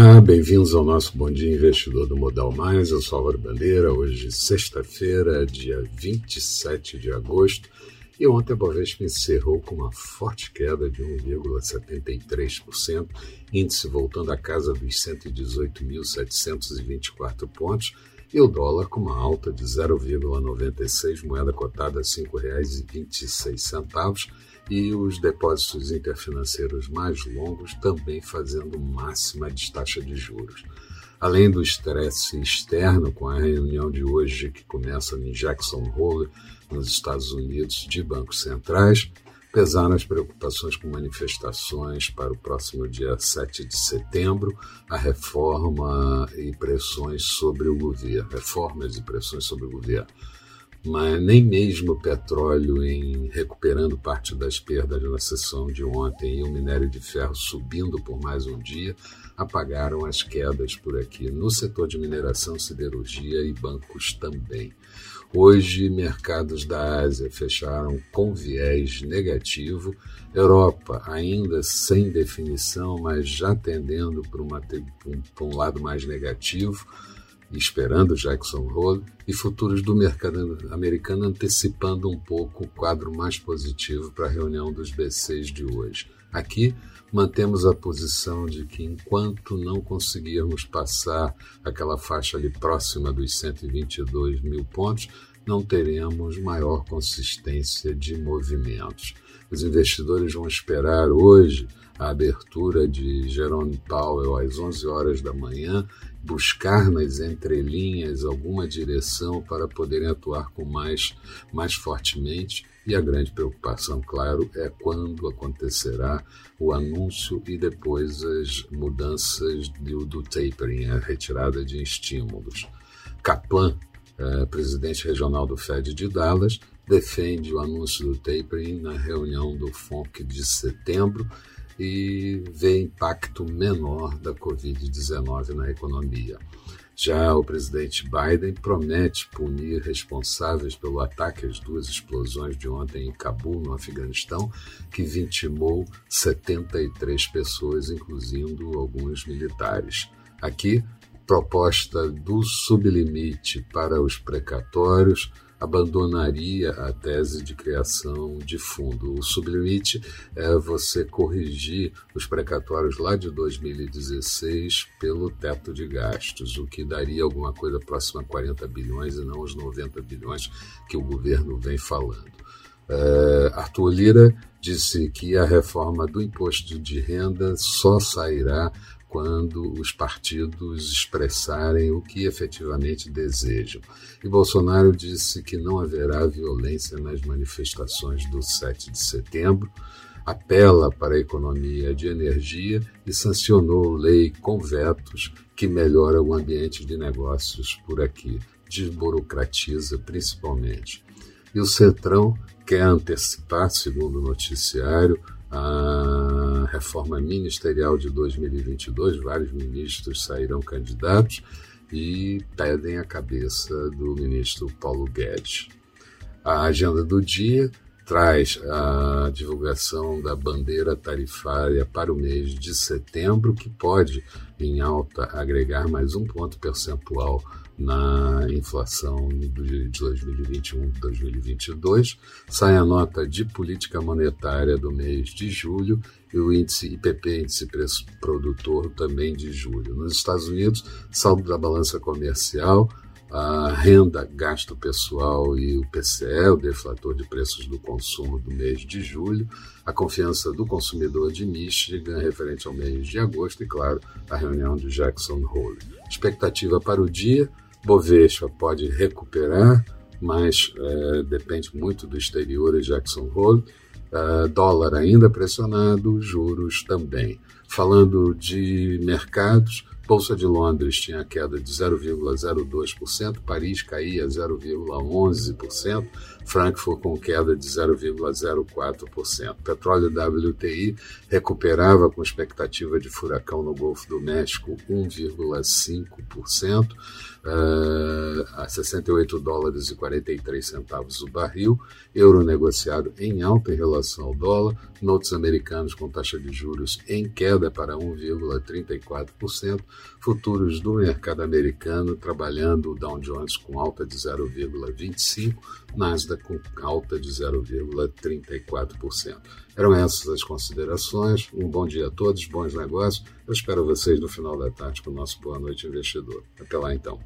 Olá, bem-vindos ao nosso Bom Dia Investidor do Modal Mais. Eu sou Álvaro Bandeira, hoje sexta-feira, dia 27 de agosto. E ontem a Bovespa encerrou com uma forte queda de 1,73%, índice voltando à casa dos 118.724 pontos, e o dólar com uma alta de 0,96, moeda cotada a R$ 5,26, e os depósitos interfinanceiros mais longos também fazendo máxima de taxa de juros. Além do estresse externo, com a reunião de hoje que começa em Jackson Hole, nos Estados Unidos, de bancos centrais, pesaram as preocupações com manifestações para o próximo dia 7 de setembro, a reforma e pressões sobre o governo, reformas e pressões sobre o governo mas nem mesmo o petróleo em recuperando parte das perdas na sessão de ontem e o minério de ferro subindo por mais um dia apagaram as quedas por aqui. No setor de mineração, siderurgia e bancos também. Hoje, mercados da Ásia fecharam com viés negativo, Europa ainda sem definição, mas já tendendo para, para um lado mais negativo esperando Jackson Hole, e futuros do mercado americano antecipando um pouco o quadro mais positivo para a reunião dos B6 de hoje. Aqui, mantemos a posição de que enquanto não conseguirmos passar aquela faixa ali próxima dos 122 mil pontos, não teremos maior consistência de movimentos. Os investidores vão esperar hoje a abertura de Jerome Powell às 11 horas da manhã, buscar nas entrelinhas alguma direção para poderem atuar com mais, mais fortemente. E a grande preocupação, claro, é quando acontecerá o anúncio e depois as mudanças do, do tapering, a retirada de estímulos. Kaplan, eh, presidente regional do Fed de Dallas, defende o anúncio do tapering na reunião do FONC de setembro e vê impacto menor da Covid-19 na economia. Já o presidente Biden promete punir responsáveis pelo ataque às duas explosões de ontem em Cabul, no Afeganistão, que vitimou 73 pessoas, incluindo alguns militares. Aqui, proposta do sublimite para os precatórios abandonaria a tese de criação de fundo. O sublimite é você corrigir os precatórios lá de 2016 pelo teto de gastos, o que daria alguma coisa próxima a 40 bilhões e não os 90 bilhões que o governo vem falando. Uh, Arthur Lira disse que a reforma do imposto de renda só sairá quando os partidos expressarem o que efetivamente desejam. E Bolsonaro disse que não haverá violência nas manifestações do 7 de setembro, apela para a economia de energia e sancionou lei com vetos que melhora o ambiente de negócios por aqui, desburocratiza principalmente. E o Centrão quer antecipar, segundo o noticiário, a reforma ministerial de 2022, vários ministros sairão candidatos e pedem a cabeça do ministro Paulo Guedes. A agenda do dia traz a divulgação da bandeira tarifária para o mês de setembro, que pode, em alta, agregar mais um ponto percentual na inflação de 2021-2022, sai a nota de política monetária do mês de julho e o índice IPP, índice preço produtor, também de julho. Nos Estados Unidos, saldo da balança comercial, a renda, gasto pessoal e o PCE, o deflator de preços do consumo do mês de julho, a confiança do consumidor de Michigan referente ao mês de agosto e, claro, a reunião de Jackson Hole. Expectativa para o dia, Bovespa pode recuperar, mas é, depende muito do exterior e Jackson Hole. Uh, dólar ainda pressionado, juros também. Falando de mercados, Bolsa de Londres tinha queda de 0,02%, Paris caía 0,11%, Frankfurt com queda de 0,04%. Petróleo WTI recuperava com expectativa de furacão no Golfo do México 1,5%. uh, a 68 dólares e 43 centavos o barril, euro negociado em alta em relação ao dólar, notes americanos com taxa de juros em queda para 1,34%, futuros do mercado americano trabalhando o Dow Jones com alta de 0,25%, Nasdaq com alta de 0,34%. Eram essas as considerações. Um bom dia a todos, bons negócios. Eu espero vocês no final da tarde com o nosso Boa Noite Investidor. Até lá então.